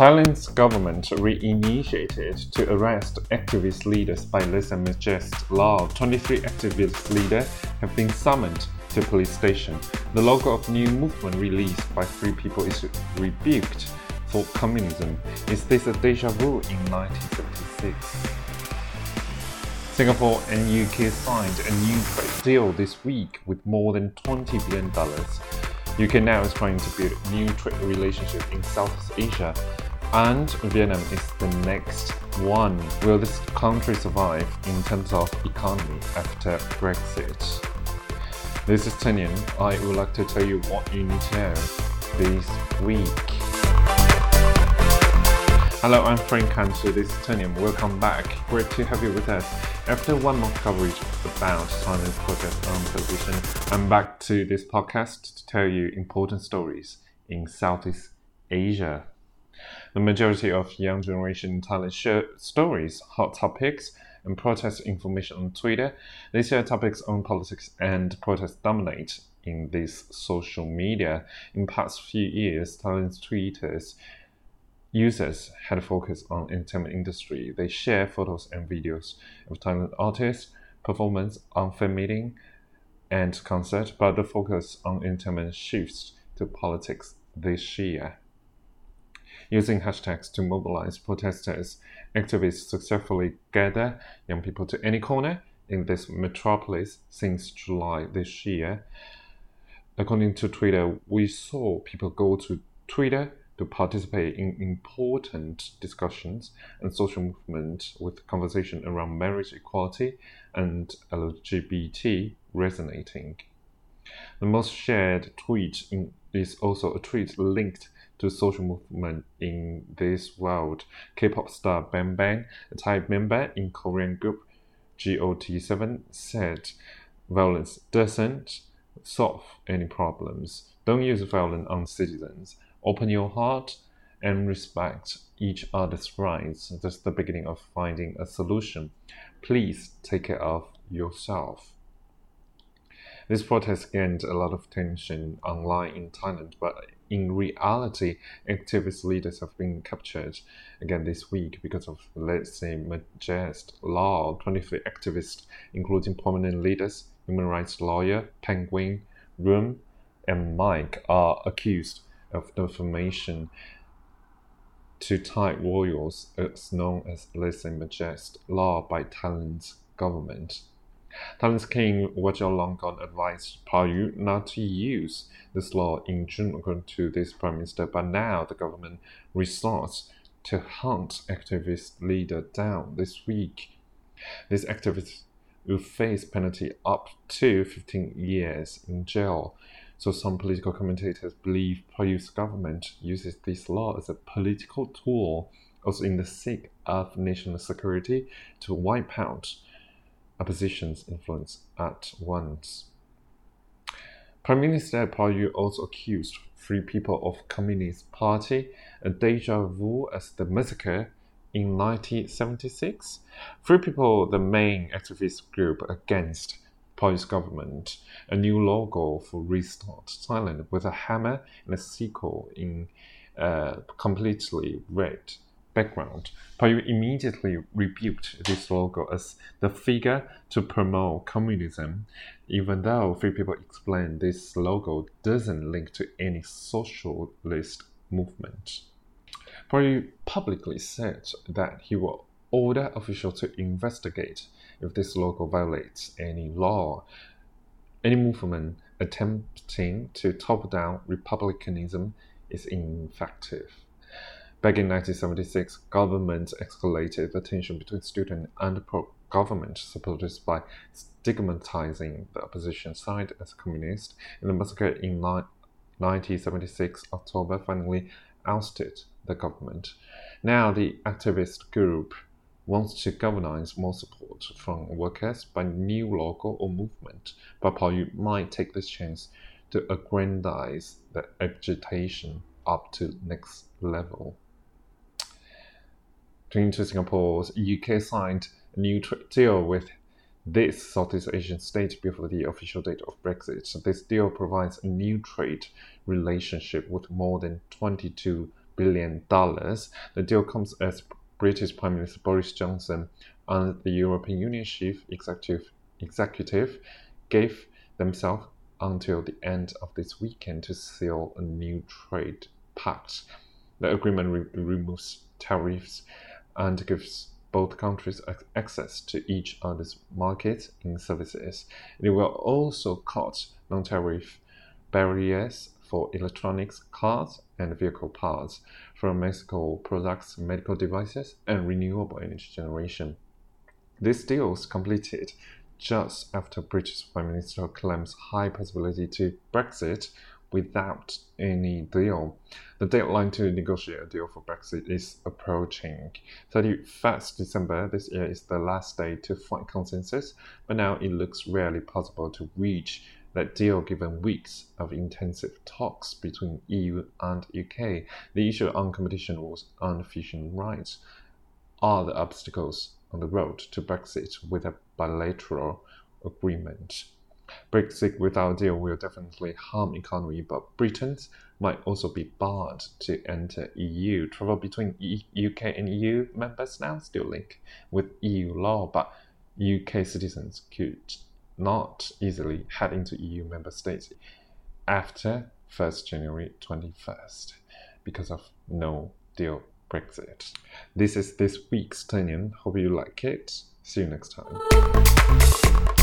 Thailand's government reinitiated to arrest activist leaders by less and law. 23 activist leaders have been summoned to police station. The logo of new movement released by three people is rebuked for communism. Is this a deja vu in 1976? Singapore and UK signed a new trade deal this week with more than $20 billion. UK now is trying to build new trade relationship in Southeast Asia, and Vietnam is the next one. Will this country survive in terms of economy after Brexit? This is Tanyan. I would like to tell you what you need to know this week. Hello, I'm Frank Kansu. This is Tanyan. Welcome back. Great to have you with us. After one month coverage about Simon's protest on television, I'm back to this podcast to tell you important stories in Southeast Asia. The majority of young generation Thailand share stories, hot topics, and protest information on Twitter. They share topics on politics and protest dominate in this social media. In past few years, Thailand's tweeters users had focused on entertainment industry. They share photos and videos of Thailand artists, performance on meeting and concert, but the focus on entertainment shifts to politics this year. Using hashtags to mobilize protesters, activists successfully gather young people to any corner in this metropolis since July this year. According to Twitter, we saw people go to Twitter to participate in important discussions and social movement with conversation around marriage equality and LGBT resonating. The most shared tweet is also a tweet linked to social movement in this world. K-pop star BamBam, a Thai member in Korean group GOT7, said, "Violence doesn't solve any problems. Don't use violence on citizens." Open your heart and respect each other's rights. That's the beginning of finding a solution. Please take care of yourself. This protest gained a lot of attention online in Thailand, but in reality, activist leaders have been captured again this week because of, let's say, Majest Law. 23 activists, including prominent leaders, human rights lawyer Penguin, Room, and Mike, are accused of defamation to Thai royals is uh, known as lese Majeste law by Thailand's government. Thailand's King Vajiralongkorn advised Prayut not to use this law in June according to this Prime Minister, but now the government resorts to hunt activist leader down this week. These activists will face penalty up to 15 years in jail so some political commentators believe Prayut's government uses this law as a political tool, also in the sake of national security, to wipe out opposition's influence at once. Prime Minister Prayut also accused three people of Communist Party, a deja vu as the massacre in 1976. Three people, the main activist group against Polish government a new logo for Restart Thailand with a hammer and a sickle in uh, completely red background. Prayut immediately rebuked this logo as the figure to promote communism, even though three people explained this logo doesn't link to any socialist movement. Prayut publicly said that he will order officials to investigate if this logo violates any law. Any movement attempting to topple down republicanism is ineffective. Back in 1976, government escalated the tension between student and pro-government supporters by stigmatizing the opposition side as communist. And the massacre in 1976 October finally ousted the government. Now the activist group wants to galvanize more support from workers by new logo or movement, but Prayut might take this chance to aggrandize the agitation up to next level. Turning to Singapore's UK signed a new trade deal with this Southeast Asian state before the official date of Brexit. This deal provides a new trade relationship with more than $22 billion. The deal comes as British Prime Minister Boris Johnson and the European Union chief executive, executive gave themselves until the end of this weekend to seal a new trade pact. The agreement re- removes tariffs and gives both countries access to each other's markets in services. It will also cut non tariff barriers for electronics, cars, and vehicle parts, from pharmaceutical products, medical devices, and renewable energy generation. This deal was completed just after British Prime Minister claims high possibility to Brexit without any deal. The deadline to negotiate a deal for Brexit is approaching. 31st December this year is the last day to find consensus, but now it looks rarely possible to reach that deal given weeks of intensive talks between EU and UK. The issue on competition rules and fishing rights are the obstacles on the road to Brexit with a bilateral agreement. Brexit without deal will definitely harm economy, but Britain might also be barred to enter EU. Travel between UK and EU members now still link with EU law, but UK citizens could not easily head into EU member states after 1st January 21st because of no deal Brexit. This is this week's Tanian. Hope you like it. See you next time.